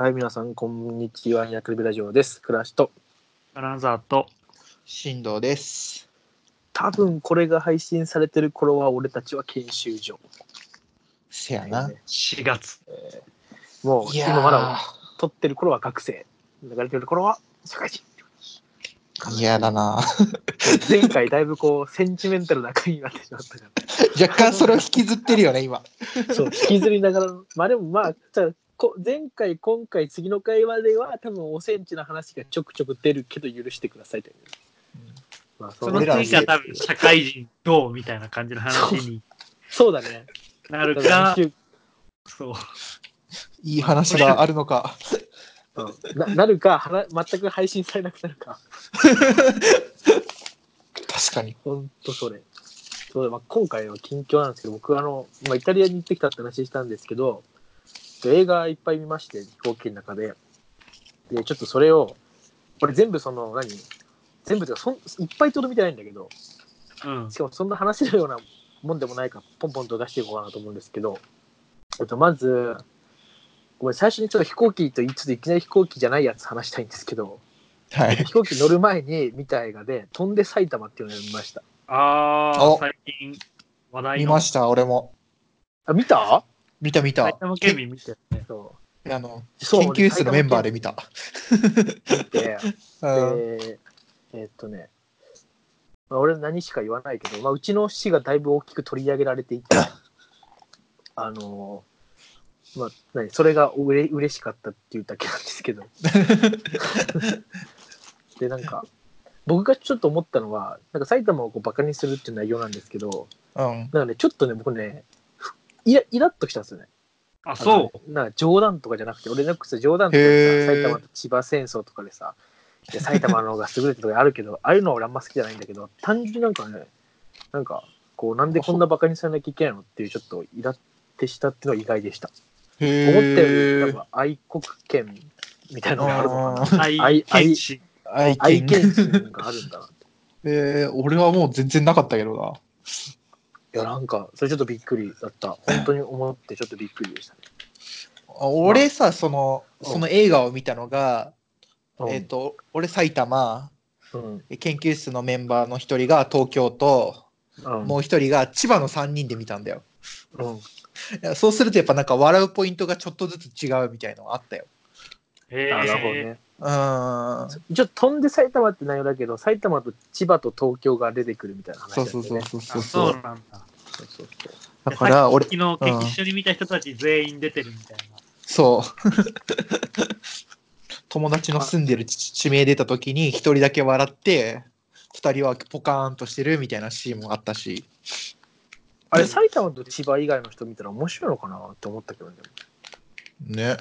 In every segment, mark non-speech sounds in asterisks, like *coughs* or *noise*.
はい、皆さん、こんにちは。ヤクルビラジオです。暮らしと。アナザーと、進藤です。多分、これが配信されてる頃は、俺たちは研修所。せやな。4月。もう、いや今まだ撮ってる頃は学生。流れてる頃は社会人。ー、嫌だな。前回、だいぶこう、センチメンタルな回になってしまったか *laughs* 若干それを引きずってるよね、今。ら。そう、引きずりながら、まあでもまあ、じゃあこ前回、今回、次の回までは、多分おセンチの話がちょくちょく出るけど、許してくださいという。まあ、その次が多分社会人どうみたいな感じの話にそうだね。なるだかそう。いい話があるのか。うんななるかはな、全く配信されなくなるか。確かに。ほんとそれ。そうまあ、今回は近況なんですけど、僕あの、まあ、イタリアに行ってきたって話したんですけど、映画いっぱい見まして、飛行機の中で。で、ちょっとそれを、これ全部その、何？全部というかそん、いっぱいとど見てないんだけど、うんし。かもそんな話せるようなもんでもないから、ポンポンと出していこうかなと思うんですけど、えっと、まず、ごめん、最初にちょっと飛行機と言いつつ、いきなり飛行機じゃないやつ話したいんですけど、はい。飛行機乗る前に見た映画で、飛んで埼玉っていうのを見ました？ああ、お最近話題の見ました、俺も。あ、見た？見た見た埼。玉県民見てるね。そあの、研究室のメンバーで見た。う。見て、*laughs* うんで、えーっとね、まあ、俺何しか言わないけど、まあ、うちの市がだいぶ大きく取り上げられていて、*laughs* あのーまあ、何それがうれ嬉しかったっていうだけなんですけど。*laughs* で、なんか、僕がちょっと思ったのは、なんか埼玉をこうバカにするっていう内容なんですけど、うん。なんかね、ちょっとね、僕ね、ふイライラっときたんですよね。あ、そう。うなんか冗談とかじゃなくて、俺なんかさ冗談とかさ埼玉と千葉戦争とかでさ、いや埼玉の方が優れてるとかあるけど、*laughs* ああいうのは俺あんま好きじゃないんだけど、単純になんかね、なんか、こう、なんでこんなバカにされなきゃいけないのっていう、ちょっとイラってしたっていうのは意外でした。へ思ったより、ーなんか愛国権みたいなのがあるのかな。愛愛。愛愛犬。犬心があるんだなって。*laughs* えー、俺はもう全然なかったけどな。いや、なんか、それちょっとびっくりだった。本当に思ってちょっとびっくりでしたね。あ俺さ、その、うんその映画を見たのが、うんえっ、と、俺埼玉、うん。研究室のメンバーの一人が東京と、うん。もう一人が千葉の3人で見たんだよ。うん。いやそうするとやっぱなんか笑うポイントがちょっとずつ違うみたいのがあったよ。へあなるほどえ。ね。うーん。一応飛んで埼玉って内容だけど埼玉と千葉と東京が出てくるみたいな話そうだよねそうそうそうあそう。そうなんだ。そうそうそうだから俺、昨日、うん一緒に見た人たち全員出てるみたいな。そう。*laughs* 友達の住んでる地地名出た時に一人だけ笑って、二人はポカーンとしてるみたいなシーンもあったし。あれ埼玉と千葉以外の人見たら面白いのかなって思ったけどねね。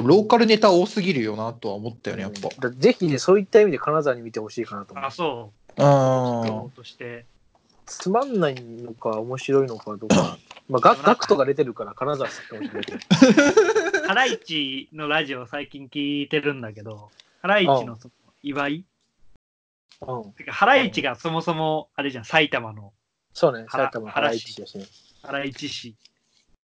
ローカルネタ多すぎるよなとは思ったよね、やっぱ。だぜひねそういった意味で金沢に見てほしいかなと思うあ、そう。うん。として。つまんないのか面白いのかどうか *coughs* まあガガクトが出てるから金沢好きかもしれないけど *laughs* ハライチのラジオ最近聞いてるんだけど、ハライチのその祝いうんてかハライチがそもそも、あれじゃん、埼玉のそうね埼玉原市だしねハライチ市。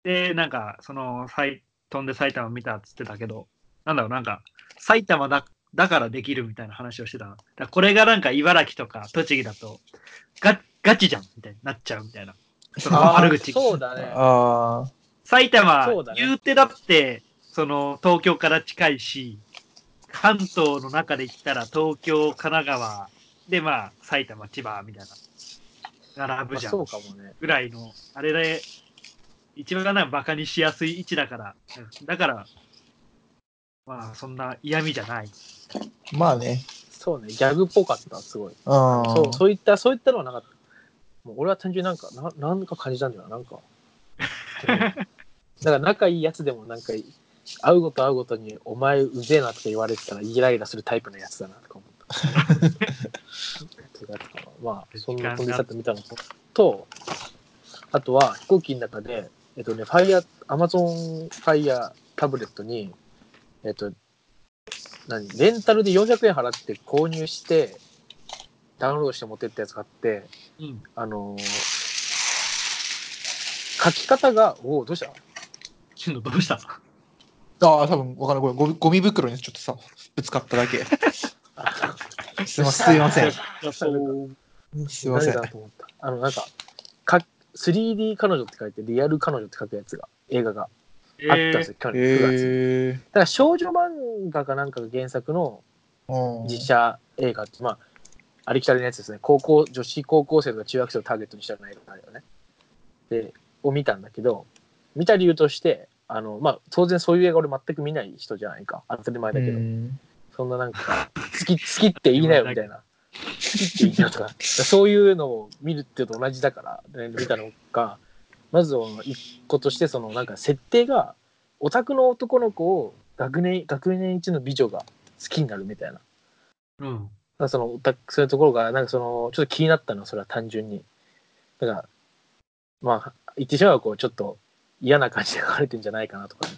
で、なんか、その、埼飛んで埼玉見たっつってたけど、なんだろう、なんか、埼玉だだからできるみたいな話をしてたこれがなんか茨城とか栃木だと、ガガチじゃんみたいになっちゃうみたいな。その悪口。そうだねああ。埼玉、言うてだって、その東京から近いし、関東の中で言ったら東京、神奈川でまあ埼玉、千葉みたいな。並ぶじゃん。まあそうかもねぐらいの、あれで、一番なんかバカにしやすい位置だから、うん。だから、まあそんな嫌味じゃない。まあね。そうね。ギャグっぽかったすごい。うん。そうそういったそういったのはなかった。もう俺は単純になんかななんか感じたんだよななんか。うんだから仲いいやつでもなんか会うごと会うごとに「お前うぜえな」とか言われてたらイライラするタイプのやつだなとか思った。*laughs* まあそんな飛び去ってみたのとあとは飛行機の中でえっとねファイヤーアマゾンファイヤータブレットにえっと何レンタルで400円払って購入してダウンロードして持ってったやつがあってうん。あのー書き方がおおどうした？しんどどうした？ああ、多分わからない。これゴミ袋にちょっとさ、ぶつかっただけ。*laughs* すいません。すいません。すいません誰。だと思った？あの、なんか、か 3D 彼女って書いて、リアル彼女って書くやつが、映画があったんですよ、去年9月に。へだから少女漫画かなんかが原作のー実写映画って、まあ、ありきたりのやつですね。高校、女子高校生とか中学生をターゲットにしたような映画だよね。で、を見たんだけど、見た理由として、あの、まあ、当然そういう映画俺全く見ない人じゃないか。当たり前だけど。うんそんななんか、好き、好きって言いなよみたいな。とか、そういうのを見るっていうと同じだから、ね、見たのが、まず一個として、そのなんか設定が、オタクの男の子を学年、学年一の美女が好きになるみたいな。うん。そのオタク、そういうところが、なんかその、ちょっと気になったのは、それは単純に。だから、まあ、言ってしまえばこう、ちょっと嫌な感じで書かれてんじゃないかなとかね、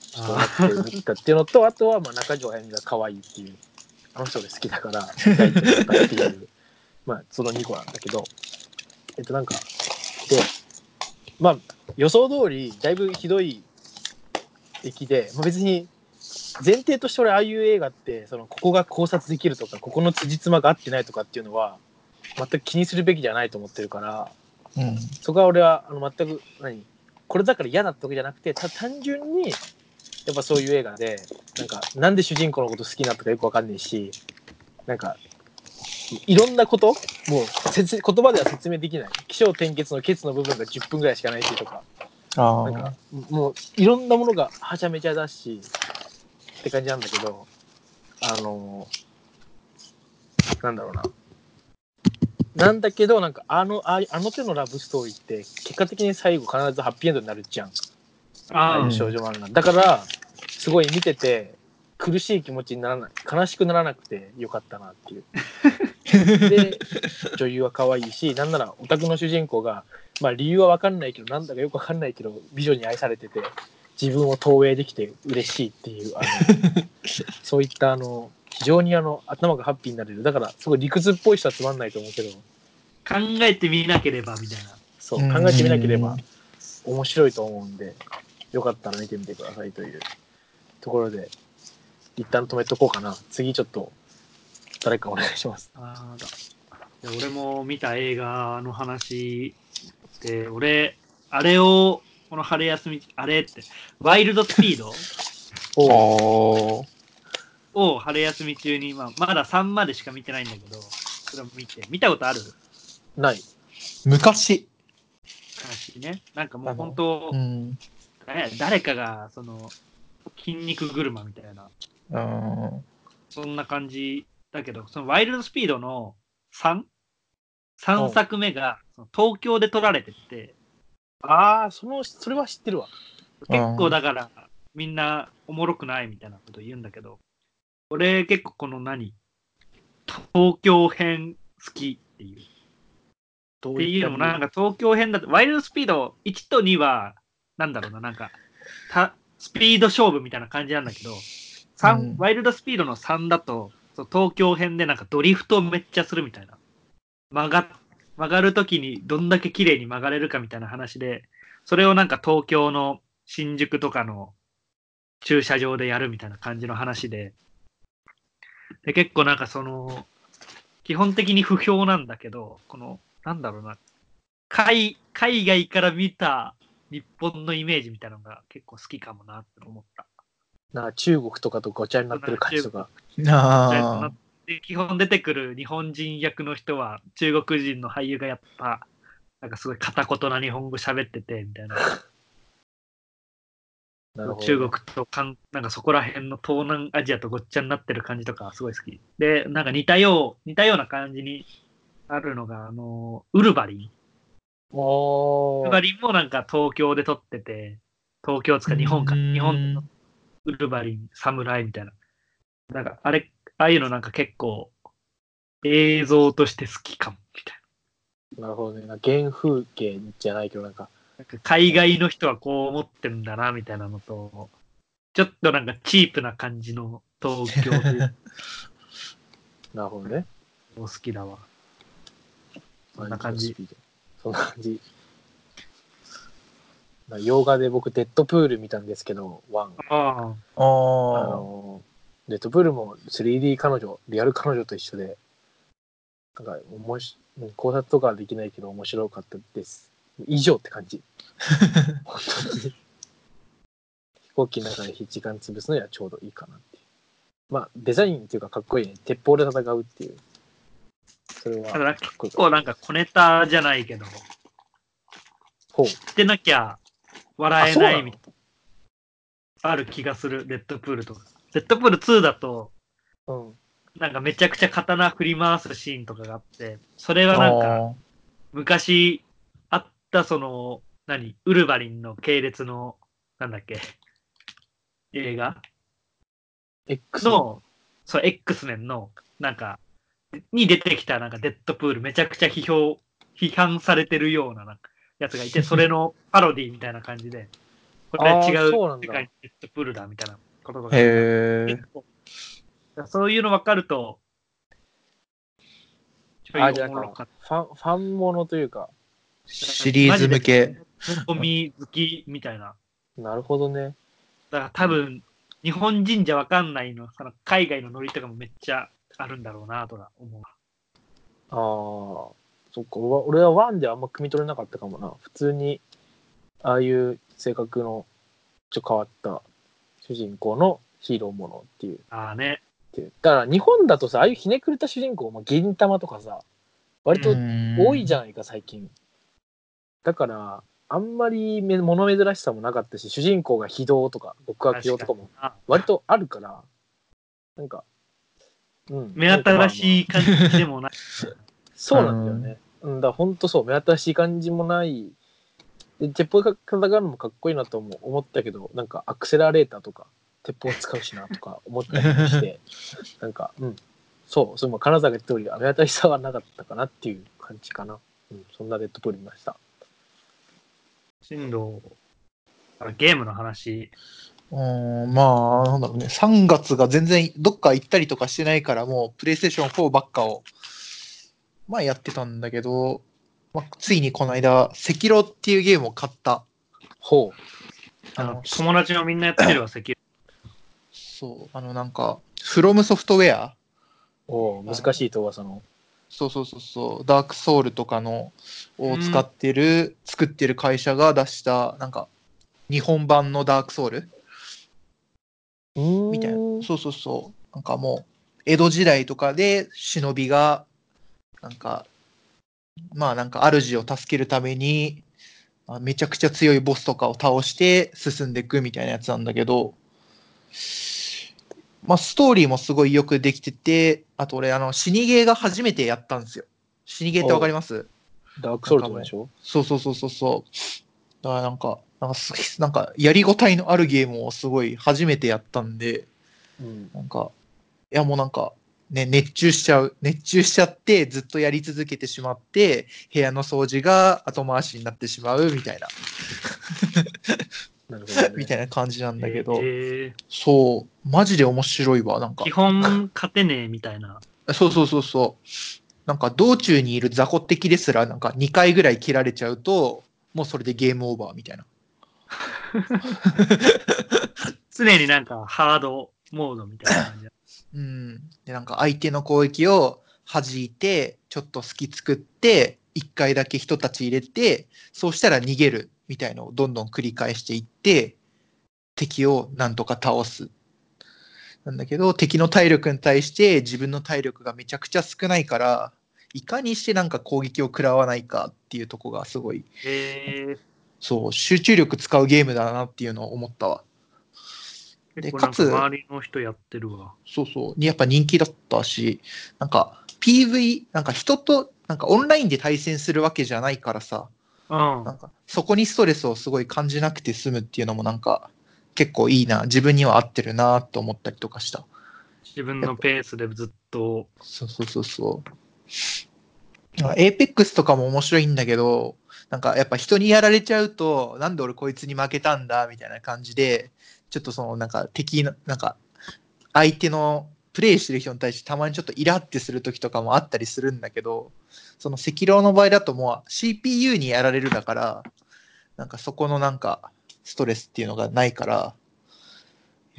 ちょっと思って見たっていうのと、あとは、まあ、中条あやみが可愛いっていう、あの人が好きだから、見たいと思ったっていう、*laughs* まあ、その2個なんだけど、えっと、なんか、で、まあ、予想通り、だいぶひどい出来で、まあ、別に、前提として俺、ああいう映画って、その、ここが考察できるとか、ここの辻褄が合ってないとかっていうのは、全く気にするべきじゃないと思ってるから、うん。そこは俺はあの全く何？これだから嫌だってわけじゃなくてた単純にやっぱそういう映画でなんかなんで主人公のこと好きなとかよくわかんないしなんかいいろんなこともう説言葉では説明できない。起承転結のケツの部分が10分ぐらいしかないしとか。あなんかもういろんなものがはちゃめちゃだしって感じなんだけどあのなんだろうな。なんだけどなんかあのああの手のラブストーリーって結果的に最後必ずハッピーエンドになるじゃんああいう少女漫画。だからすごい見てて苦しい気持ちにならない。悲しくならなくてよかったなっていう。*laughs* で女優は可愛いしなんならオタクの主人公がまあ理由は分かんないけどなんだかよく分かんないけど美女に愛されてて自分を投影できて嬉しいっていうあの *laughs* そういったあの非常にあの頭がハッピーになれる。だからすごい理屈っぽい人はつまんないと思うけど。考えてみなければみたいな。そううん考えてみなければ面白いと思うんでよかったら見てみてくださいというところで一旦止めとこうかな次ちょっと誰かお願いしますあーだいや俺も見た映画の話で、俺、あれを、この春休み、あれって、ワイルドスピード？おを春休み中に、まあ、まだ3までしか見てないんだけど、それを見て、見たことある？ない昔。話ね。なんかもう本当、うん。ね誰かが、その、筋肉車みたいな、うんそんな感じだけど、そのワイルドスピードの 3?3 うん作目が東京で撮られてて、ああそのそれは知ってるわ。結構だからみんなおもろくないみたいなこと言うんだけど、俺結構この何？東京編好きっていう。どっていうのもなんかか東京編だと、ワイルドスピード1と2は、なんだろうな、なんか、たスピード勝負みたいな感じなんだけど、三うんワイルドスピードの3だと、そう東京編でなんかドリフトめっちゃするみたいな。曲が曲がるときにどんだけ綺麗に曲がれるかみたいな話で、それをなんか東京の新宿とかの駐車場でやるみたいな感じの話で、で結構なんかその、基本的に不評なんだけど、この、なんだろうな、海海外から見た日本のイメージみたいなのが結構好きかもなって思った。な中国とかとごちゃになってる感じとかあ基本出てくる日本人役の人は中国人の俳優がやった、なんかすごい片言な日本語喋ってて、みたいな。*laughs* なるほど中国とかん、なんかそこら辺の東南アジアとごっちゃになってる感じとかすごい好き。で、なんか似たよう、似たような感じにあるのが、あの、ウルヴァリン。ウルヴァリンもなんか東京で撮ってて、東京つか日本か、うん日本のウルヴァリン、侍みたいな。なんかあれ、ああいうのなんか結構映像として好きかも、みたいなるほどねな原風景じゃないけどなんかな。なんか海外の人はこう思ってんだな、みたいなのと、ちょっとなんかチープな感じの東京で *laughs* なるほどね好きだわ。そんな感じ。そんな感じ洋画で僕、デッドプール見たんですけど、ワン。ああ。ああの、デッドプールも 3D 彼女、リアル彼女と一緒で、なんか、おもし考察とかはできないけど面白かったです。以上って感じ。*laughs* 本当に。飛行機の中で時間潰すのにはちょうどいいかなっていう。まあ、デザインっていうかかっこいいね。鉄砲で戦うっていう。それはただ結。構なんか小ネタじゃないけど、ほう。してなきゃ笑えないのみたいな。ある気がする、レッドプールとか。レッドプール2だと、うん。なんかめちゃくちゃ刀振り回すシーンとかがあって、それあ。はなんか昔あったその、何？ウルヴァリンの系列の、なんだっけ？映画？X の、そう、X メンの、なんか、に出てきたなんかデッドプール、めちゃくちゃ批評、批判されてるようななんかやつがいて、それのパロディみたいな感じで、*laughs* これあー違う世界のデッドプールだみたいなこととか。へえ。結構そういうの分かると、ちょいあ、じゃあファン、ファンものというか、た。シリーズ向け。ゴミ好きみたいな。なるほどね。だから多分、日本人じゃ分かんないの、その海外のノリとかもめっちゃあるんだろうなとか思う。ああ、そっか。俺は俺はワンであんま汲み取れなかったかもな。普通に、ああいう性格のちょっと変わった主人公のヒーローものっていう。ああね。っていうだから日本だとさ、ああいうひねくれた主人公、まあ、銀玉とかさ、割と多いじゃないか、最近。だから、あんまりめ物珍しさもなかったし、主人公が非道とか極悪用とかもあ割とあるから、なんか、うん。目新しい。い感じでもない。*laughs* そうなんだよね。うん、だ本当そう、目新しい感じもない。で、鉄砲で戦うのもかっこいいなとも思ったけど、なんかアクセラレーターとか、鉄砲使うしなとか思ったりもして、*laughs* なんか、うん。そう、それも金沢が言った通り、目新しさはなかったかなっていう感じかな。うん、そんなデッドプール見ました。進藤、あゲームの話。うん、まあ、なんだろうね。3月が全然どっか行ったりとかしてないから、もうプレイステーション4ばっかを、まあやってたんだけど、まあ、ついにこの間、赤狼っていうゲームを買った。ほう。あの友達のみんなやってるわ、石油。そう、あのなんか、フロムソフトウェアおう難しいと噂の。そうそうそうそう、ダークソウルとかのを使ってる、作ってる会社が出した、なんか、日本版のダークソウルみたいな。そうそうそう。なんかもう、江戸時代とかで忍びが、なんか、まあなんか主を助けるために、まあめちゃくちゃ強いボスとかを倒して進んでいくみたいなやつなんだけど、まあストーリーもすごいよくできてて、あと俺、あの、死にゲーが初めてやったんですよ。死にゲーってわかります？ダークソウルとかでしょ？そうそうそうそうそう。だからなんか、なんかす、なんかやりごたえのあるゲームをすごい初めてやったんで、うん。なんか、いやもうなんか、ね、熱中しちゃう。熱中しちゃって、ずっとやり続けてしまって、部屋の掃除が後回しになってしまうみたいな、なるほど、ね。*laughs* みたいな感じなんだけど、えそう、マジで面白いわ、なんかー基。本勝てねえみたいな。*laughs* そうそうそうそう。なんか道中にいる雑魚敵ですら、なんか2回ぐらい切られちゃうと、もうそれでゲームオーバーみたいな。*laughs* 常になんかハードモードみたいな感じだ。うん。で、なんか相手の攻撃を弾いて、ちょっと隙作って、一回だけ人たち入れて、そうしたら逃げるみたいのをどんどん繰り返していって、敵をなんとか倒す。なんだけど、敵の体力に対して自分の体力がめちゃくちゃ少ないから、いかにしてなんか攻撃を食らわないかっていうとこがすごい、えそう、集中力使うゲームだなっていうのを思ったわ。ー、でかかつ周りの人やってるわ。そうそう。にやっぱ人気だったし、なんか PV、なんか人と、なんかオンラインで対戦するわけじゃないからさ、うんな。んかそこにストレスをすごい感じなくて済むっていうのもなんか結構いいな、自分には合ってるなと思ったりとかした。自分のペースでずっと。そうそうそうそう。エーペックスとかも面白いんだけど、なんかやっぱ人にやられちゃうと、なんで俺こいつに負けたんだみたいな感じで、ちょっとそのなんか敵の、なんか相手のプレイしてる人に対してたまにちょっとイラってする時とかもあったりするんだけど、その赤狼の場合だともう CPU にやられるだから、なんかそこのなんかストレスっていうのがないから、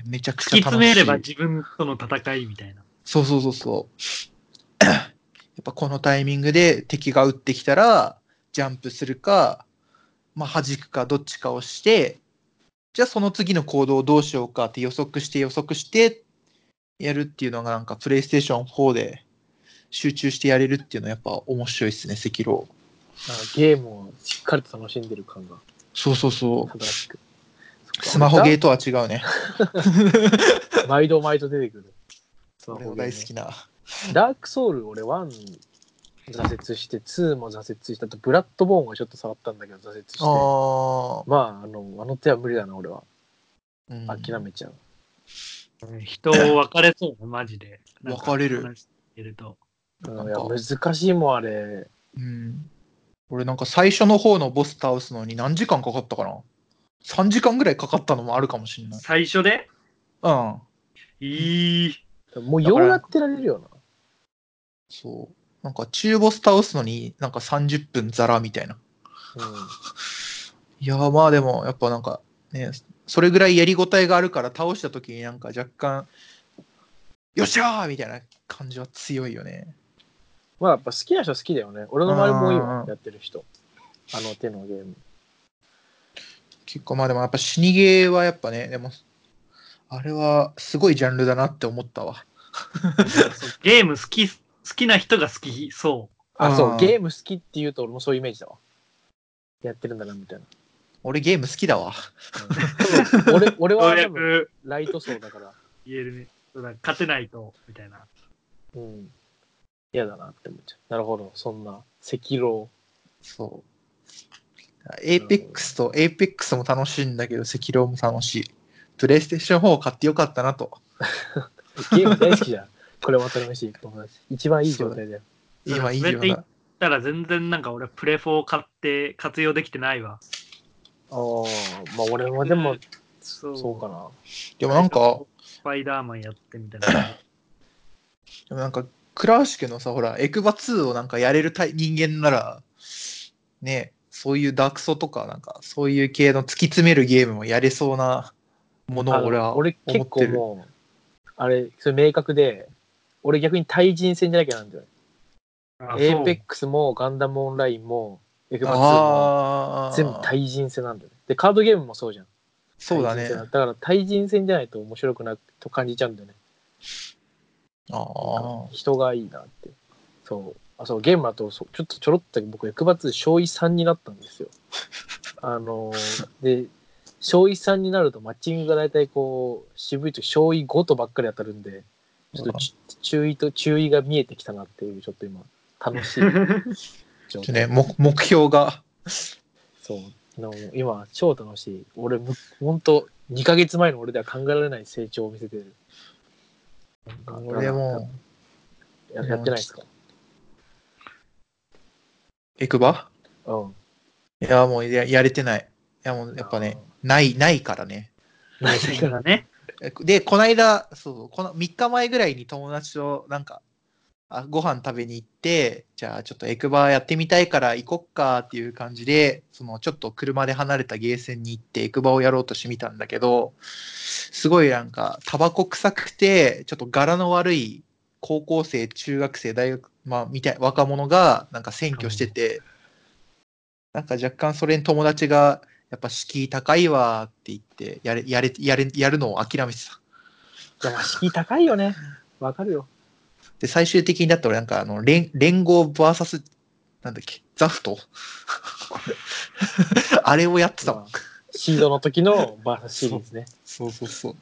めちゃく突きちゃ楽しい。詰めれば自分との戦いみたいな。そうそうそうそう。やっぱこのタイミングで敵が撃ってきたら、ジャンプするか、まあ、弾くかどっちかをして、じゃあその次の行動をどうしようかって予測して予測してやるっていうのがなんかプレイステーション4で集中してやれるっていうのはやっぱ面白いですね、赤狼。ゲームをしっかりと楽しんでる感がそうそうそう。スマホゲーとは違うね。ー *laughs* 毎度毎度出てくる。*laughs* スマ俺もホゲーね大好きな。ダークソウル俺1挫折して2も挫折したあとブラッドボーンはちょっと触ったんだけど挫折してああ。まああのあの手は無理だな俺はうん諦めちゃう、人分かれそうね、*laughs* マジで。分かれるると。難しいもんあれうん。俺なんか最初の方のボス倒すのに何時間かかったかな ?3 時間ぐらいかかったのもあるかもしんない。最初で？うん。いい。もうようやってられるよなそう。なんか中ボス倒すのになんか30分ザラみたいな。いやーまあでもやっぱなんかね、それぐらいやりごたえがあるから倒した時になんか若干、よっしゃーみたいな感じは強いよね。まあやっぱ好きな人は好きだよね俺の周りも多いうんわやってる人あの手のゲーム結構まあでもやっぱ死にゲーはやっぱね、でも、あれはすごいジャンルだなって思ったわ。ゲーム好き、好きな人が好きそあそううんゲーム好きっていうと俺もそういうイメージだわやってるんだなみたいな、俺ゲーム好きだわ。うん俺俺は多分くライト層だから言えるね。勝てないと、みたいな。うん嫌だなって思っちゃうなるほどそんな赤狼そう。エイペックスと、エイペックスも楽しいんだけど、隻狼も楽しい。プレイステーション4を買ってよかったなと。*laughs* ゲーム大好きじゃん。これまた楽しい友達。一番いい状態だよ。今いいよなそれで言っ。たら全然なんか俺プレフォー買って活用できてないわ。ああ、まあ俺もでも、そそうかな。でもなんか、スパイダーマンやってみたいな。でもなんか、倉橋家のさ、ほら、エクバ2をなんかやれる対人間なら、ね、そういうダークソとか、なんか、そういう系の突き詰めるゲームもやれそうなものを俺は思俺結ってる。構もう、あれ、それ明確で、俺逆に対人戦じゃなきゃなんだよね。あエーペックスもガンダムオンラインも、エクバ2も全部対人戦なんだよね。で、カードゲームもそうじゃん。そうだねだから対人戦じゃないと面白くないと感じちゃうんだよね。ああ。人がいいなって。そう。あ、そう、ゲームだと、そうちょっとちょろっと僕、エクバ2小1 3になったんですよ。*laughs* あのーで、小1 3になるとマッチングが大体こう、渋いと小1 5とばっかり当たるんで、ちょっとち注意と注意が見えてきたなっていう、ちょっと今、楽しい *laughs* 状態。ね、目目標が。そう。の今、超楽しい。俺、むほんと、2ヶ月前の俺では考えられない成長を見せてる。俺も、ややってないですか？エクバ？うん。いや、もうややれてない。いや、もうやっぱね、ない、ないからね。ないだね。で、この間、そう、この3日前ぐらいに友達となんか、あご飯食べに行って、じゃあちょっとエクバやってみたいから行こっかっていう感じで、そのちょっと車で離れたゲーセンに行ってエクバをやろうとしてみたんだけど、すごいなんか、タバコ臭くて、ちょっと柄の悪い高校生、中学生、大学、まあ、みたい、若者がなんか占拠してて、なんか若干それに友達が、やっぱ敷居高いわって言って、やれ、やれ、やれ、やるのを諦めてた。いや、まあ敷居高いよね。わかるよ。で、最終的にだって俺なんかあの、連連合 VS、なんだっけ、ザフト？*laughs* あれをやってたもんま。あシードの時のバーサスシリーズね。そうそうそう。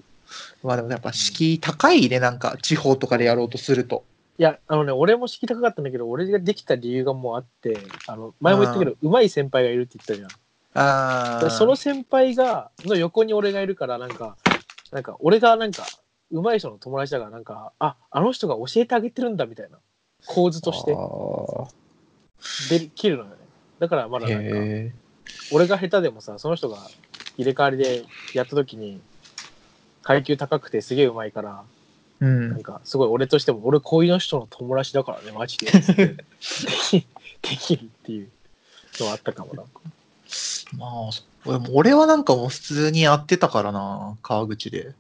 まあでもやっぱ敷居高いね、なんか地方とかでやろうとすると。いや、あのね、俺も敷居高かったんだけど、俺ができた理由がもうあって、あの、前も言ったけど、うまい先輩がいるって言ったじゃん。あその先輩が、の横に俺がいるから、なんか、なんか、俺がなんか、うまい人の友達だから、なんか、あ、あの人が教えてあげてるんだみたいな構図としてあできるのよね。だからまだーなんか、へ俺が下手でもさ、その人が入れ替わりでやった時に、階級高くてすげえうまいから、え。うんなん。か、すごい俺としても、俺こういう人の友達だからね、マジで。*laughs* できるっていうのはあったかもな。まあ、俺も俺はなんかもう普通にやってたからな、川口で。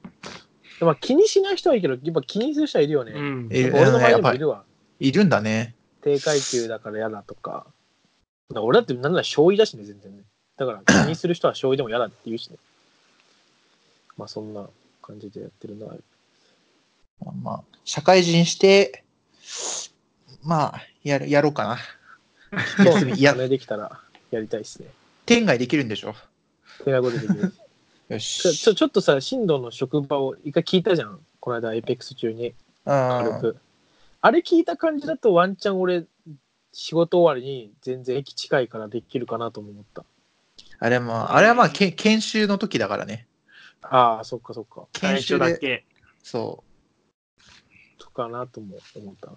まあ気にしない人はいいけど、やっぱ気にする人はいるよね。うん。え俺の周りやっぱりにもいるわ。いるんだね。低階級だから嫌だとか。だ俺だってなんなら将棋だしね、全然ね。だから気にする人は将棋でも嫌だって言うしね。まあそんな感じでやってるな。まあまあ、社会人して、まあ、やるやろうかな。そう休みいや金できたらやりたいですね。天外できるんでしょ？手ができる。*laughs* よちょし。ちょちょっとさ、進藤の職場を一回聞いたじゃん。この間、エイペックス中に。軽あく。あれ聞いた感じだとワンチャン俺、仕事終わりに全然駅近いからできるかなとも思った。あれも、あれはまあ、け研修の時だからね。ああ、そっかそっか。最初研修で、だけ？そとかなとも思ったな。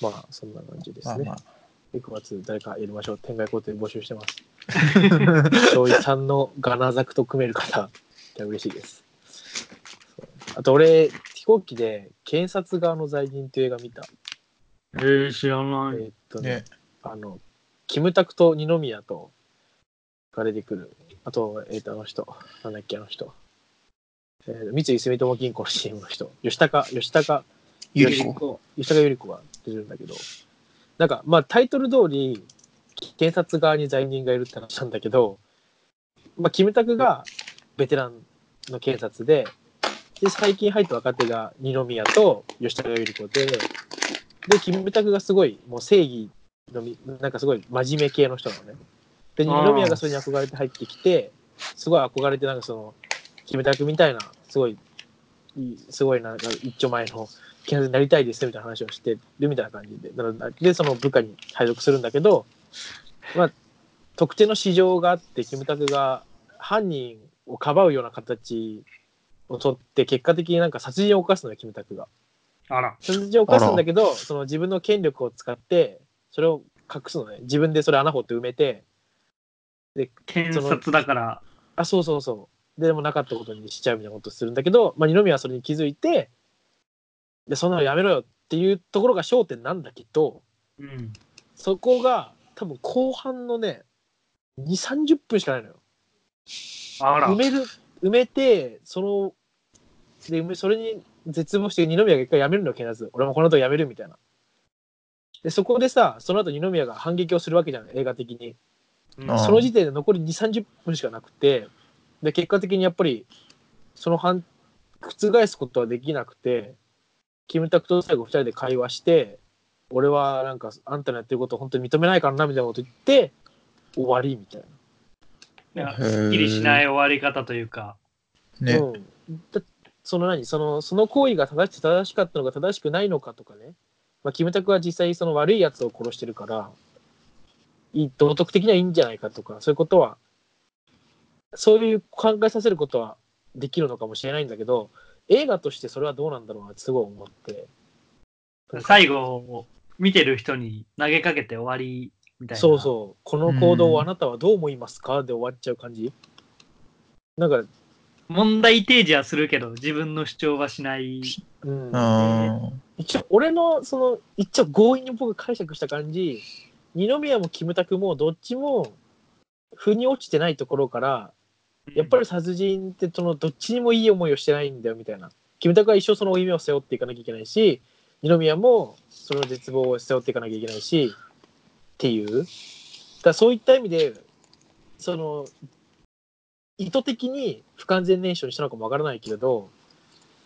まあ、そんな感じでう。ますあねま。あ。9月誰かやりましょう。天外工程募集してます。*laughs* 庄井さんのガナザクと組める方、いや嬉しいです。そうあと俺、飛行機で検察側の罪人っていう映画見た。えー、知らえない。ーっとねね。あの、キムタクと二宮とが出てくる。あと、えーっと、あの人、なんだっけ、あの人。えー三井住友銀行の CM の人、吉高、吉高、ゆりよ子。吉高由里子が出てるんだけど、なんか、まあ、タイトル通り、検察側に罪人がいるって話なんだけど、まあ、キムタクがベテランの検察で、で、最近入った若手が二宮と吉高由里子で、で、キムタクがすごい、もう正義のみ、なんかすごい真面目系の人なのね。で、二宮がそれに憧れて入ってきて、すごい憧れて、なんかその、キムタクみたいな、すごいすごいなんか一丁前の検察になりたいですみたいな話をしてるみたいな感じで、でその部下に配属するんだけど、まあ、特定の市場があって、キムタクが犯人をかばうような形を取って、結果的になんか殺人を犯すのよ、キムタクが。あら。殺人を犯すんだけど、その自分の権力を使って、それを隠すのね。自分でそれ穴掘って埋めて、検察だから。あ、そうそうそう。でもなかったことにしちゃうみたいなことするんだけど、まあ、二宮はそれに気づいて、で、そんなのやめろよっていうところが焦点なんだけど、うん。そこが多分後半のね、2、30分しかないのよ。あら埋。める、埋めて、その、で、埋めそれに絶望して二宮が一回やめるのよ、検察。俺もこの後やめるみたいな。で、そこでさ、その後二宮が反撃をするわけじゃん、映画的に。うんあその時点で残り2、30分しかなくて、で、結果的にやっぱり、その反、覆すことはできなくて、キムタクと最後2人で会話して、俺はなんか、あんたのやってることを本当に認めないからな、みたいなこと言って、終わりみたいいやへーすっきりしない終わり方というか。ね。な。うん。だその何？その、その行為が正し正しかったのか正しくないのかとかね。まあ、キムタクは実際その悪いやつを殺してるから、いい道徳的にはいいんじゃないかとか、そういうことは、そういう考えさせることはできるのかもしれないんだけど、映画としてそれはどうなんだろうなってすごい思って。最後、見てる人に投げかけて終わりみたいな。そうそう、この行動うんをあなたはどう思いますかで終わっちゃう感じ？なんか、問題提示はするけど、自分の主張はしない。うん、うん。一応俺のその一応強引に僕が解釈した感じ二宮もキムタクもどっちも腑に落ちてないところからやっぱり殺人ってそのどっちにもいい思いをしてないんだよみたいな。キムタクは一生その負い目を背負っていかなきゃいけないし二宮もその絶望を背負っていかなきゃいけないしっていう。だそういった意味でその意図的に不完全燃焼にしたのかもわからないけれど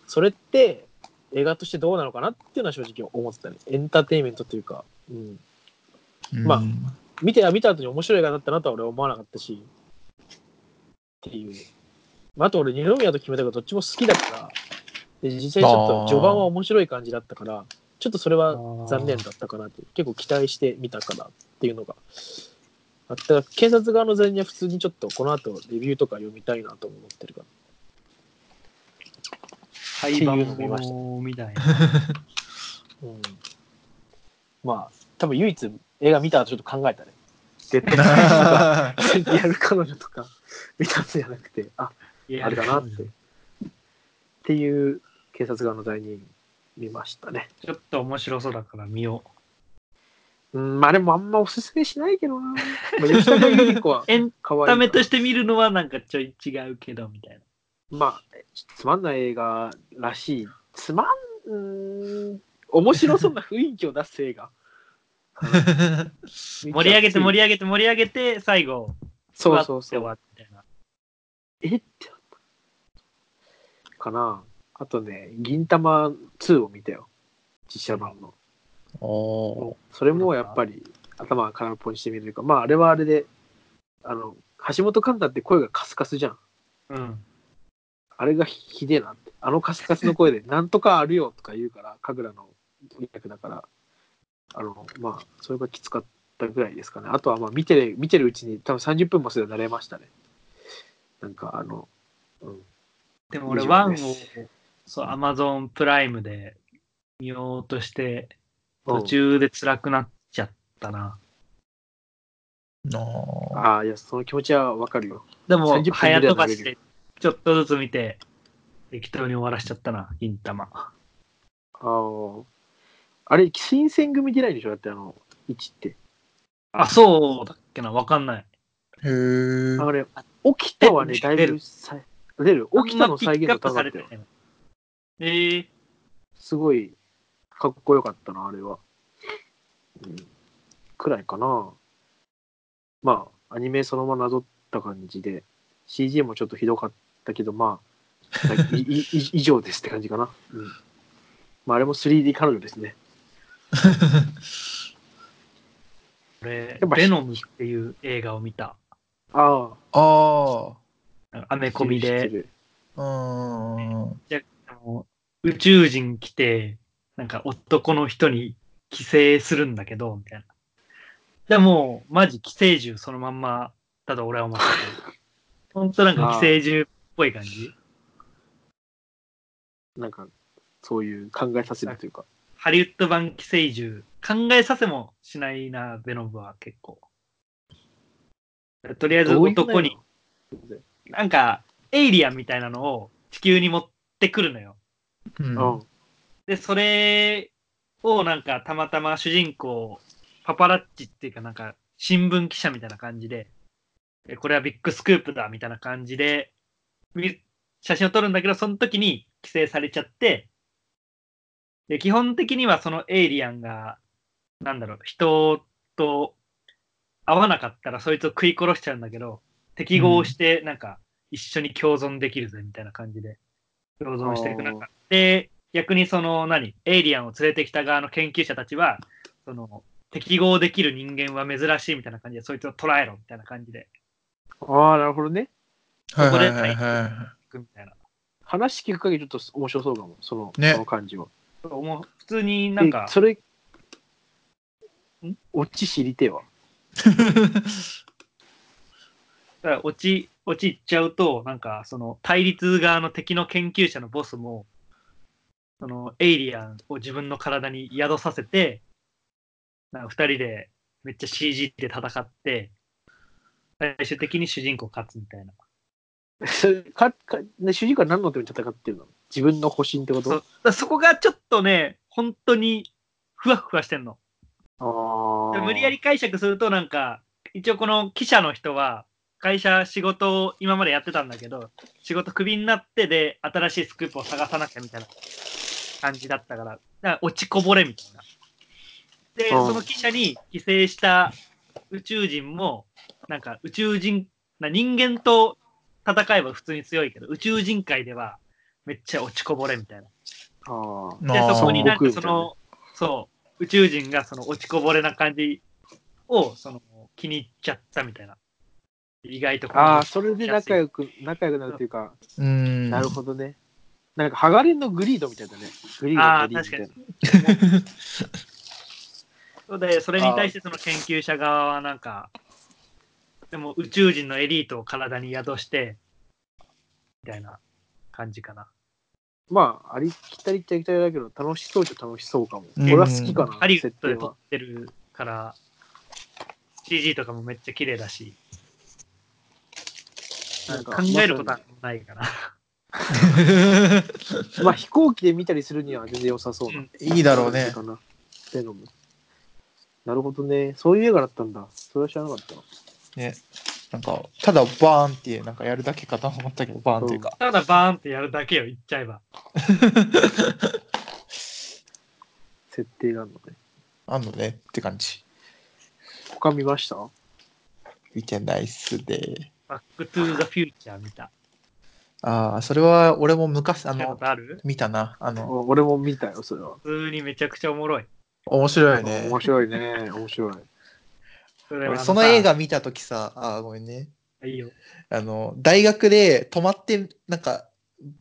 それって映画としてどうなのかなっていうのは正直思ってたね。エンターテインメントっていうか、うん、まあうん見て見た後に面白い映画だったなとは俺は思わなかったし、っていう。まあ、あと俺、二宮と決めたがどっちも好きだから、で実際ちょっと序盤は面白い感じだったから、ちょっとそれは残念だったかなって、結構期待してみたからっていうのがあったら、警察側の前には普通にちょっとこの後レビューとか読みたいなと思ってるから。廃盤もみたいな。*laughs* うん、まあ、多分唯一映画見た後ちょっと考えたね。絶対 *laughs* やる彼女とか見たんじゃなくて、あ、あれだなって。っていう警察側の罪人見ましたね。ちょっと面白そうだから見ようん、まあでもあんまおすすめしないけどな。まあ、吉高由里子は *laughs* エン。タメとして見るのはなんかちょい違うけど、みたいな。まあ、つまんない映画らしい。つまん、うーん、面白そうな雰囲気を出す映画。*laughs* 盛り上げて盛り上上げて盛り上げて、最後、そうそうそう。終わって終わるみたいな。え？ってなった。かな？あとね、銀玉2を見たよ。実写版の。おそれもやっぱり頭が空っぽにしてみるというか、まああれはあれで、あの、橋本環奈って声がカスカスじゃん。うん。あれがひでえなって。あのカスカスの声で、なんとかあるよとか言うから、神楽の役だから、あの、まあ、それがきつかったぐらいですかね。あとは、まあ、見てる、見てるうちに、多分30分もすれば慣れましたね。なんか、あの、うん。でも俺、ワンをそう、アマゾンプライムで見ようとして、うん途中で辛くなっちゃったな。ーああ、いや、その気持ちはわかるよ。でも、30分早飛ばして、ちょっとずつ見て、適当に終わらしちゃったな、銀玉。ああ。あれ、新選組出ないでしょ？だって、あの、1って。あ、そうだっけな、わかんない。へーあれ、起きたはね、えだい出るぶさ、出る。起きたの再現度高かったよ。よ。えー、すごい、かっこよかったな、あれは。うん、くらいかな。まあ、アニメそのままなぞった感じで、CG もちょっとひどかったけど、まあ、*laughs* いいい以上ですって感じかな。うん。まあ、あれも 3D 彼女ですね。*laughs* 俺ベノムっていう映画を見た。ああ。あアメコミで。うーん。あの宇宙人来て、なんか男の人に寄生するんだけど、みたいな。でもう、マジ寄生獣そのまんまだと俺は思ってて。*laughs* ほんとなんか寄生獣っぽい感じ。なんか、そういう考えさせるというか。ハリウッド版寄生獣。考えさせもしないな、ベノムは結構。とりあえず男に、なんか、エイリアンみたいなのを地球に持ってくるのよ。うんうん。で、それをなんかたまたま主人公、パパラッチっていうかなんか新聞記者みたいな感じで、えこれはビッグスクープだみたいな感じで、み写真を撮るんだけど、その時に規制されちゃって、で、基本的にはそのエイリアンが、なんだろう、人と会わなかったらそいつを食い殺しちゃうんだけど、適合してなんか一緒に共存できるぜみたいな感じで共存していく中で、逆にその何、エイリアンを連れてきた側の研究者たちは、その適合できる人間は珍しいみたいな感じで、そいつを捕らえろみたいな感じでああ、なるほどね。はいはいはいはいくみたいな。話聞く限りちょっと面白そうかも、その,、ねその感じは。もう普通になんかえ、それ、ん？オチ知りてえわ。だから落ち、落ちいっちゃうと、なんかその対立側の敵の研究者のボスも、そのエイリアンを自分の体に宿させて、なんか二人でめっちゃ CG で戦って、最終的に主人公勝つみたいな。それかかね、主人公は何のために戦ってるの？自分の保身ってこと？そだそこがちょっとね、本当にふわふわしてんの。ああ。無理やり解釈するとなんか、一応この記者の人は、会社仕事を今までやってたんだけど、仕事クビになってで、新しいスクープを探さなきゃみたいな感じだったから、だから落ちこぼれみたいな。で、うんその記者に寄生した宇宙人も、なんか宇宙人、な人間と戦えば普通に強いけど、宇宙人界ではめっちゃ落ちこぼれみたいな。ああ。で、そこになんかその、そう、宇宙人がその落ちこぼれな感じを、その、気に入っちゃったみたいな。意外とああ、それで仲良く、仲良くなるというか、うん。なるほどね。なんか、ハガレンのグリードみたいだね。グリードああ、のグリー確ドみたいな。かに。そうで、それに対してその研究者側はなんか、でも宇宙人のエリートを体に宿して、みたいな感じかな。まあ、ありきたりっちゃありきたりだけど、楽しそうじゃ楽しそうかも。うん俺は好きかな、ハリウッ設定で撮っ。てるから、CG とかもめっちゃ綺麗だし、なんか考えることはないかな。まあ、飛行機で見たりするには全然良さそうな。うんいいだろうね。かなベノムなるほどね。そういう映画だったんだ。それは知らなかった。ね。なんか、ただバーンってなんかやるだけかと思ったけど、バーンっていうか。ただバーンってやるだけよ、言っちゃえば。*laughs* 設定があるのね。あんのねって感じ。他見ました？見てないっすで。バックトゥーザフューチャー見た。ああ、それは俺も昔、あ見たこの、とある？見たな。あの、お俺も見たよ、それは。普通にめちゃくちゃおもろい。面白いね。面白いね。面白い。俺それはその映画見たときさ、あーごめんね。いいよ。あの、大学で泊まって、なんか、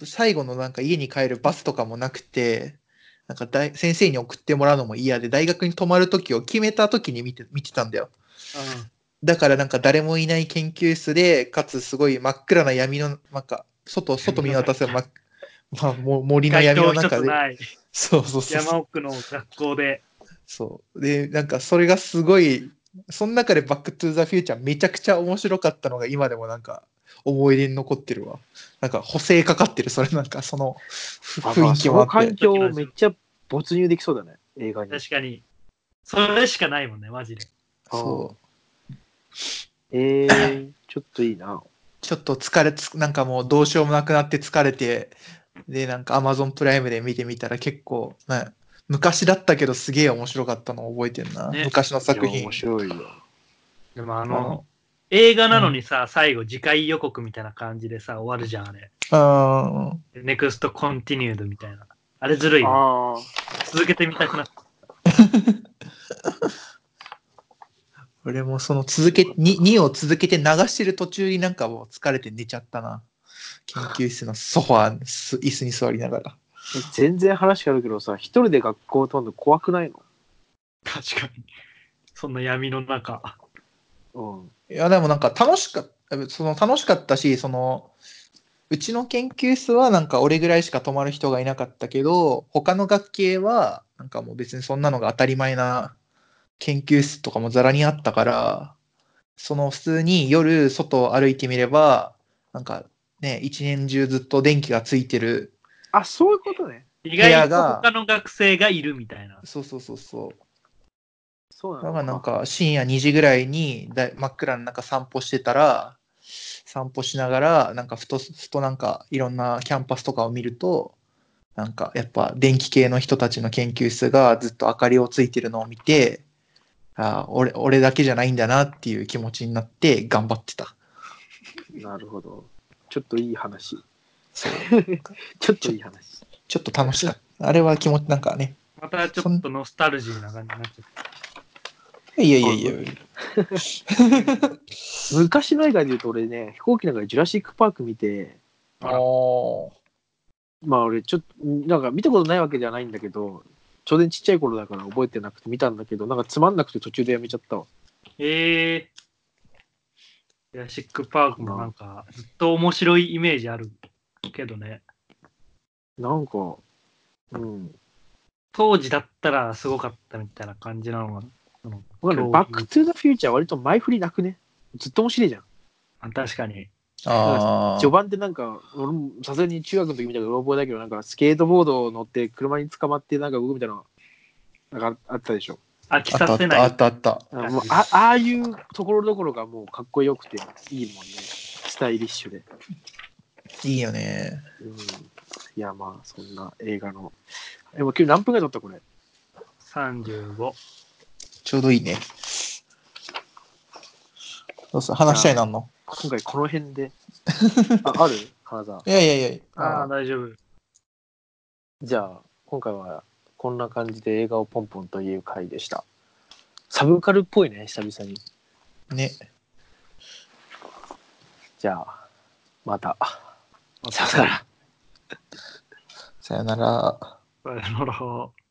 最後のなんか家に帰るバスとかもなくて、なんか大先生に送ってもらうのも嫌で、大学に泊まるときを決めたときに見て見てたんだよ。だからなんか誰もいない研究室で、かつすごい真っ暗な闇の、なんか、外、外見渡せば、ま、*laughs* まあ、もう森の闇の中で。ないそうそうそう。山奥の学校で。そう。で、なんかそれがすごい、その中でバックトゥーザフューチャーめちゃくちゃ面白かったのが今でもなんか思い出に残ってるわ。なんか補正かかってる、それなんかその雰囲気もあってその環。境めっちゃ没入できそうだね、映画に。確かに。それしかないもんね、マジで。そう。えー、ちょっといいな。ちょっと疲れつ、なんかもうどうしようもなくなって疲れて、で、なんか Amazon プライムで見てみたら結構、ね、昔だったけどすげえ面白かったの覚えてんな。ね昔の作品いや面。白いよ。でもああのの、映画なのにさ、最後次回予告みたいな感じでさ、終わるじゃん、あれ。うん。 Next continued みたいな。あれずるいよ。ああ。続けてみたくなった。*laughs* 俺もその続け、2, 2を続けて流してる途中になんかもう疲れて寝ちゃったな。研究室のソファー、す椅子に座りながら。え全然話変わるけどさ、一人で学校飛ぶの怖くないの？確かに。そんな闇の中。うん。いや、でもなんか楽しかった、その楽しかったし、その、うちの研究室はなんか俺ぐらいしか泊まる人がいなかったけど、他の学系はなんかもう別にそんなのが当たり前な研究室とかもざらにあったから、その普通に夜外を歩いてみれば、なんかね、一年中ずっと電気がついてる。あ、そういうことね。意外と部屋が他の学生がいるみたいな。そうそうそうそう。そうなのだからなんか深夜2時ぐらいにだい真っ暗の中散歩してたら、散歩しながら、なんかふと、ふとなんかいろんなキャンパスとかを見ると、なんかやっぱ電気系の人たちの研究室がずっと明かりをついてるのを見て、ああ、俺、俺だけじゃないんだなっていう気持ちになって頑張ってた。なるほど。ちょっといい話。*laughs* ちょっといい話。ちょっと楽しかった。あれは気持ちなんかね。またちょっとノスタルジーな感じになっちゃった。いやいやいや。*laughs* 昔の映画で言うと俺ね、飛行機の中でジュラシック・パーク見て、あーまあ俺ちょっと、なんか見たことないわけではないんだけど、ちょうどちっちゃい頃だから覚えてなくて見たんだけど、なんかつまんなくて途中でやめちゃったわ。ええー。ジュラシック・パークもなんか、ずっと面白いイメージあるけどね。なんか、うん。当時だったらすごかったみたいな感じなのが、そのわかるバック・トゥ・ザ・フューチャー割と前振りなくねずっと面白いじゃん。あ確かに。あ序盤でなんか、俺もさすがに中学の時見たから覚えだけど、なんかスケートボードを乗って車に捕まってなんか動くみたいな、なんかあったでしょ。飽きあったあったあさせない。ったあった。あもうあああいうところどころがもうかっこよくていいもんね。スタイリッシュで。いいよね。うん、いや、まあ、そんな映画の。え、もう今日何分ぐらい撮ったこれ？35。ちょうどいいね。どうする？話したいなんの？今回この辺で。*laughs* あ、ある？金沢。いやいやいや。ああ、大丈夫。じゃあ、今回はこんな感じで映画をポンポンという回でした。サブカルっぽいね、久々に。ね。じゃあ、また。さよなら。さよなら。さよなら。